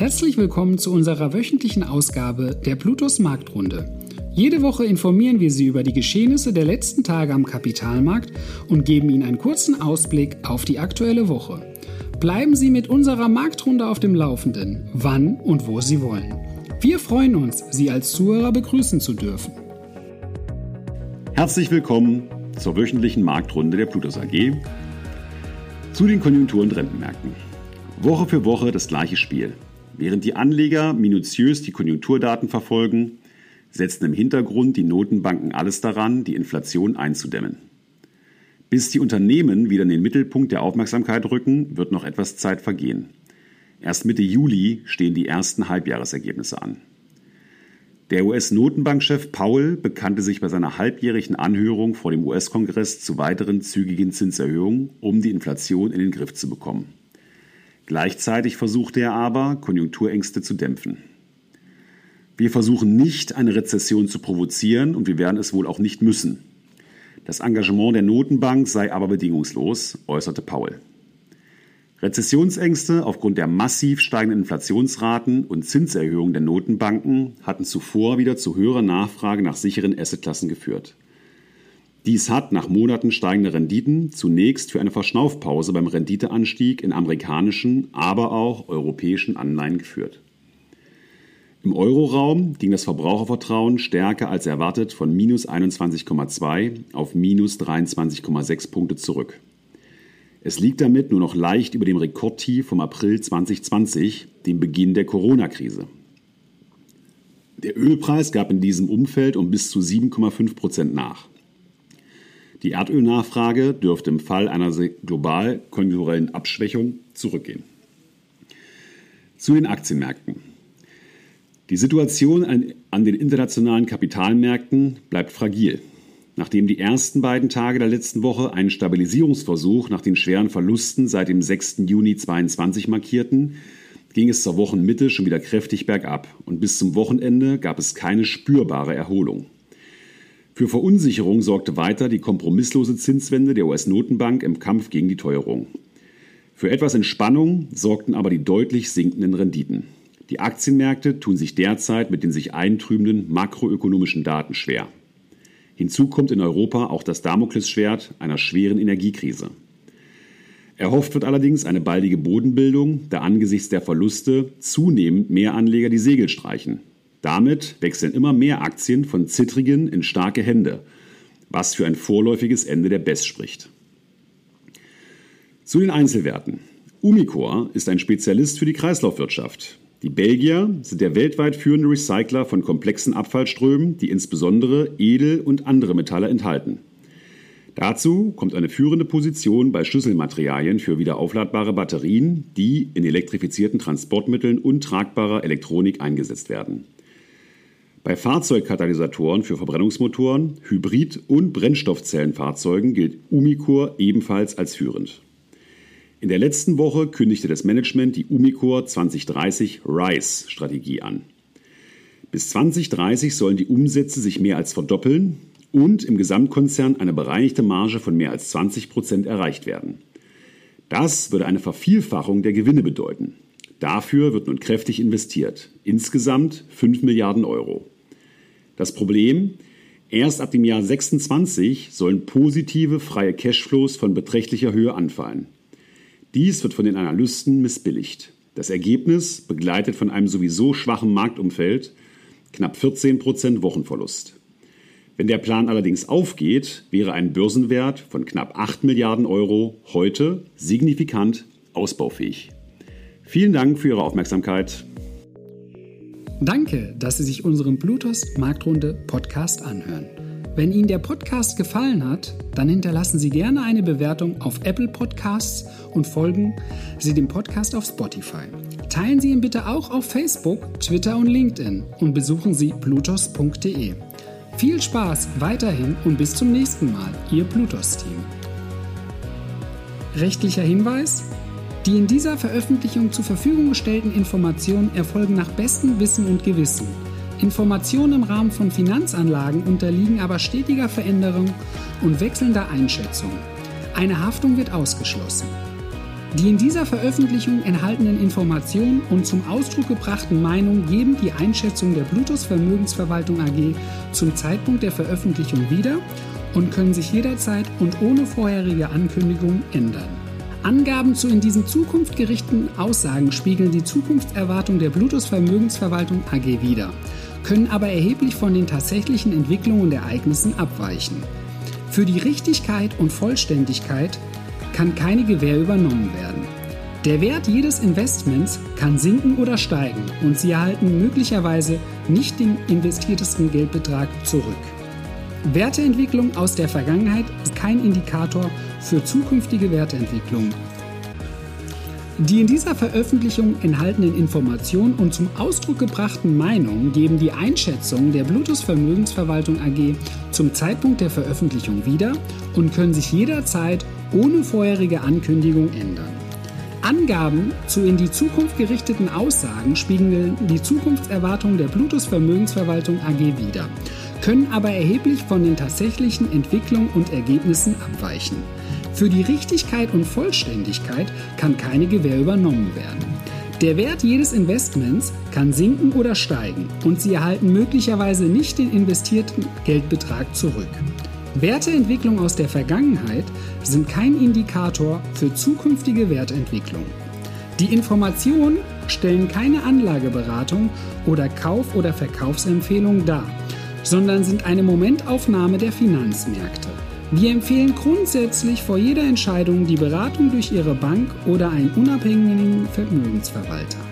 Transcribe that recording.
Herzlich willkommen zu unserer wöchentlichen Ausgabe der Plutos Marktrunde. Jede Woche informieren wir Sie über die Geschehnisse der letzten Tage am Kapitalmarkt und geben Ihnen einen kurzen Ausblick auf die aktuelle Woche. Bleiben Sie mit unserer Marktrunde auf dem Laufenden, wann und wo Sie wollen. Wir freuen uns, Sie als Zuhörer begrüßen zu dürfen. Herzlich willkommen zur wöchentlichen Marktrunde der Plutos AG zu den Konjunktur- und Rentenmärkten. Woche für Woche das gleiche Spiel. Während die Anleger minutiös die Konjunkturdaten verfolgen, setzen im Hintergrund die Notenbanken alles daran, die Inflation einzudämmen. Bis die Unternehmen wieder in den Mittelpunkt der Aufmerksamkeit rücken, wird noch etwas Zeit vergehen. Erst Mitte Juli stehen die ersten Halbjahresergebnisse an. Der US-Notenbankchef Powell bekannte sich bei seiner halbjährigen Anhörung vor dem US-Kongress zu weiteren zügigen Zinserhöhungen, um die Inflation in den Griff zu bekommen. Gleichzeitig versuchte er aber, Konjunkturängste zu dämpfen. Wir versuchen nicht, eine Rezession zu provozieren und wir werden es wohl auch nicht müssen. Das Engagement der Notenbank sei aber bedingungslos, äußerte Paul. Rezessionsängste aufgrund der massiv steigenden Inflationsraten und Zinserhöhungen der Notenbanken hatten zuvor wieder zu höherer Nachfrage nach sicheren Assetklassen geführt. Dies hat nach Monaten steigender Renditen zunächst für eine Verschnaufpause beim Renditeanstieg in amerikanischen, aber auch europäischen Anleihen geführt. Im Euroraum ging das Verbrauchervertrauen stärker als erwartet von minus 21,2 auf minus 23,6 Punkte zurück. Es liegt damit nur noch leicht über dem Rekordtief vom April 2020, dem Beginn der Corona-Krise. Der Ölpreis gab in diesem Umfeld um bis zu 7,5 Prozent nach. Die Erdölnachfrage dürfte im Fall einer global konjunkturellen Abschwächung zurückgehen. Zu den Aktienmärkten. Die Situation an den internationalen Kapitalmärkten bleibt fragil. Nachdem die ersten beiden Tage der letzten Woche einen Stabilisierungsversuch nach den schweren Verlusten seit dem 6. Juni 2022 markierten, ging es zur Wochenmitte schon wieder kräftig bergab und bis zum Wochenende gab es keine spürbare Erholung. Für Verunsicherung sorgte weiter die kompromisslose Zinswende der US-Notenbank im Kampf gegen die Teuerung. Für etwas Entspannung sorgten aber die deutlich sinkenden Renditen. Die Aktienmärkte tun sich derzeit mit den sich eintrübenden makroökonomischen Daten schwer. Hinzu kommt in Europa auch das Damoklesschwert einer schweren Energiekrise. Erhofft wird allerdings eine baldige Bodenbildung, da angesichts der Verluste zunehmend mehr Anleger die Segel streichen. Damit wechseln immer mehr Aktien von zittrigen in starke Hände, was für ein vorläufiges Ende der BES spricht. Zu den Einzelwerten. Umicore ist ein Spezialist für die Kreislaufwirtschaft. Die Belgier sind der weltweit führende Recycler von komplexen Abfallströmen, die insbesondere Edel- und andere Metalle enthalten. Dazu kommt eine führende Position bei Schlüsselmaterialien für wiederaufladbare Batterien, die in elektrifizierten Transportmitteln und tragbarer Elektronik eingesetzt werden. Bei Fahrzeugkatalysatoren für Verbrennungsmotoren, Hybrid- und Brennstoffzellenfahrzeugen gilt Umicore ebenfalls als führend. In der letzten Woche kündigte das Management die Umicore 2030 RISE-Strategie an. Bis 2030 sollen die Umsätze sich mehr als verdoppeln und im Gesamtkonzern eine bereinigte Marge von mehr als 20 Prozent erreicht werden. Das würde eine Vervielfachung der Gewinne bedeuten. Dafür wird nun kräftig investiert. Insgesamt 5 Milliarden Euro. Das Problem, erst ab dem Jahr 26 sollen positive freie Cashflows von beträchtlicher Höhe anfallen. Dies wird von den Analysten missbilligt. Das Ergebnis, begleitet von einem sowieso schwachen Marktumfeld, knapp 14% Wochenverlust. Wenn der Plan allerdings aufgeht, wäre ein Börsenwert von knapp 8 Milliarden Euro heute signifikant ausbaufähig. Vielen Dank für Ihre Aufmerksamkeit. Danke, dass Sie sich unseren Bluetooth Marktrunde Podcast anhören. Wenn Ihnen der Podcast gefallen hat, dann hinterlassen Sie gerne eine Bewertung auf Apple Podcasts und folgen Sie dem Podcast auf Spotify. Teilen Sie ihn bitte auch auf Facebook, Twitter und LinkedIn und besuchen Sie blutos.de. Viel Spaß weiterhin und bis zum nächsten Mal, Ihr Blutos-Team. Rechtlicher Hinweis? Die in dieser Veröffentlichung zur Verfügung gestellten Informationen erfolgen nach bestem Wissen und Gewissen. Informationen im Rahmen von Finanzanlagen unterliegen aber stetiger Veränderung und wechselnder Einschätzung. Eine Haftung wird ausgeschlossen. Die in dieser Veröffentlichung enthaltenen Informationen und zum Ausdruck gebrachten Meinungen geben die Einschätzung der Bluetooth Vermögensverwaltung AG zum Zeitpunkt der Veröffentlichung wieder und können sich jederzeit und ohne vorherige Ankündigung ändern. Angaben zu in diesen Zukunft gerichteten Aussagen spiegeln die Zukunftserwartung der Bluetooth Vermögensverwaltung AG wider, können aber erheblich von den tatsächlichen Entwicklungen und Ereignissen abweichen. Für die Richtigkeit und Vollständigkeit kann keine Gewähr übernommen werden. Der Wert jedes Investments kann sinken oder steigen und Sie erhalten möglicherweise nicht den investiertesten Geldbetrag zurück. Werteentwicklung aus der Vergangenheit ist kein Indikator für zukünftige Werteentwicklung. Die in dieser Veröffentlichung enthaltenen Informationen und zum Ausdruck gebrachten Meinungen geben die Einschätzung der Bluetooth Vermögensverwaltung AG zum Zeitpunkt der Veröffentlichung wieder und können sich jederzeit ohne vorherige Ankündigung ändern. Angaben zu in die Zukunft gerichteten Aussagen spiegeln die Zukunftserwartungen der Bluetooth Vermögensverwaltung AG wider, können aber erheblich von den tatsächlichen Entwicklungen und Ergebnissen abweichen. Für die Richtigkeit und Vollständigkeit kann keine Gewähr übernommen werden. Der Wert jedes Investments kann sinken oder steigen und Sie erhalten möglicherweise nicht den investierten Geldbetrag zurück. Werteentwicklung aus der Vergangenheit sind kein Indikator für zukünftige Wertentwicklung. Die Informationen stellen keine Anlageberatung oder Kauf- oder Verkaufsempfehlung dar, sondern sind eine Momentaufnahme der Finanzmärkte. Wir empfehlen grundsätzlich vor jeder Entscheidung die Beratung durch Ihre Bank oder einen unabhängigen Vermögensverwalter.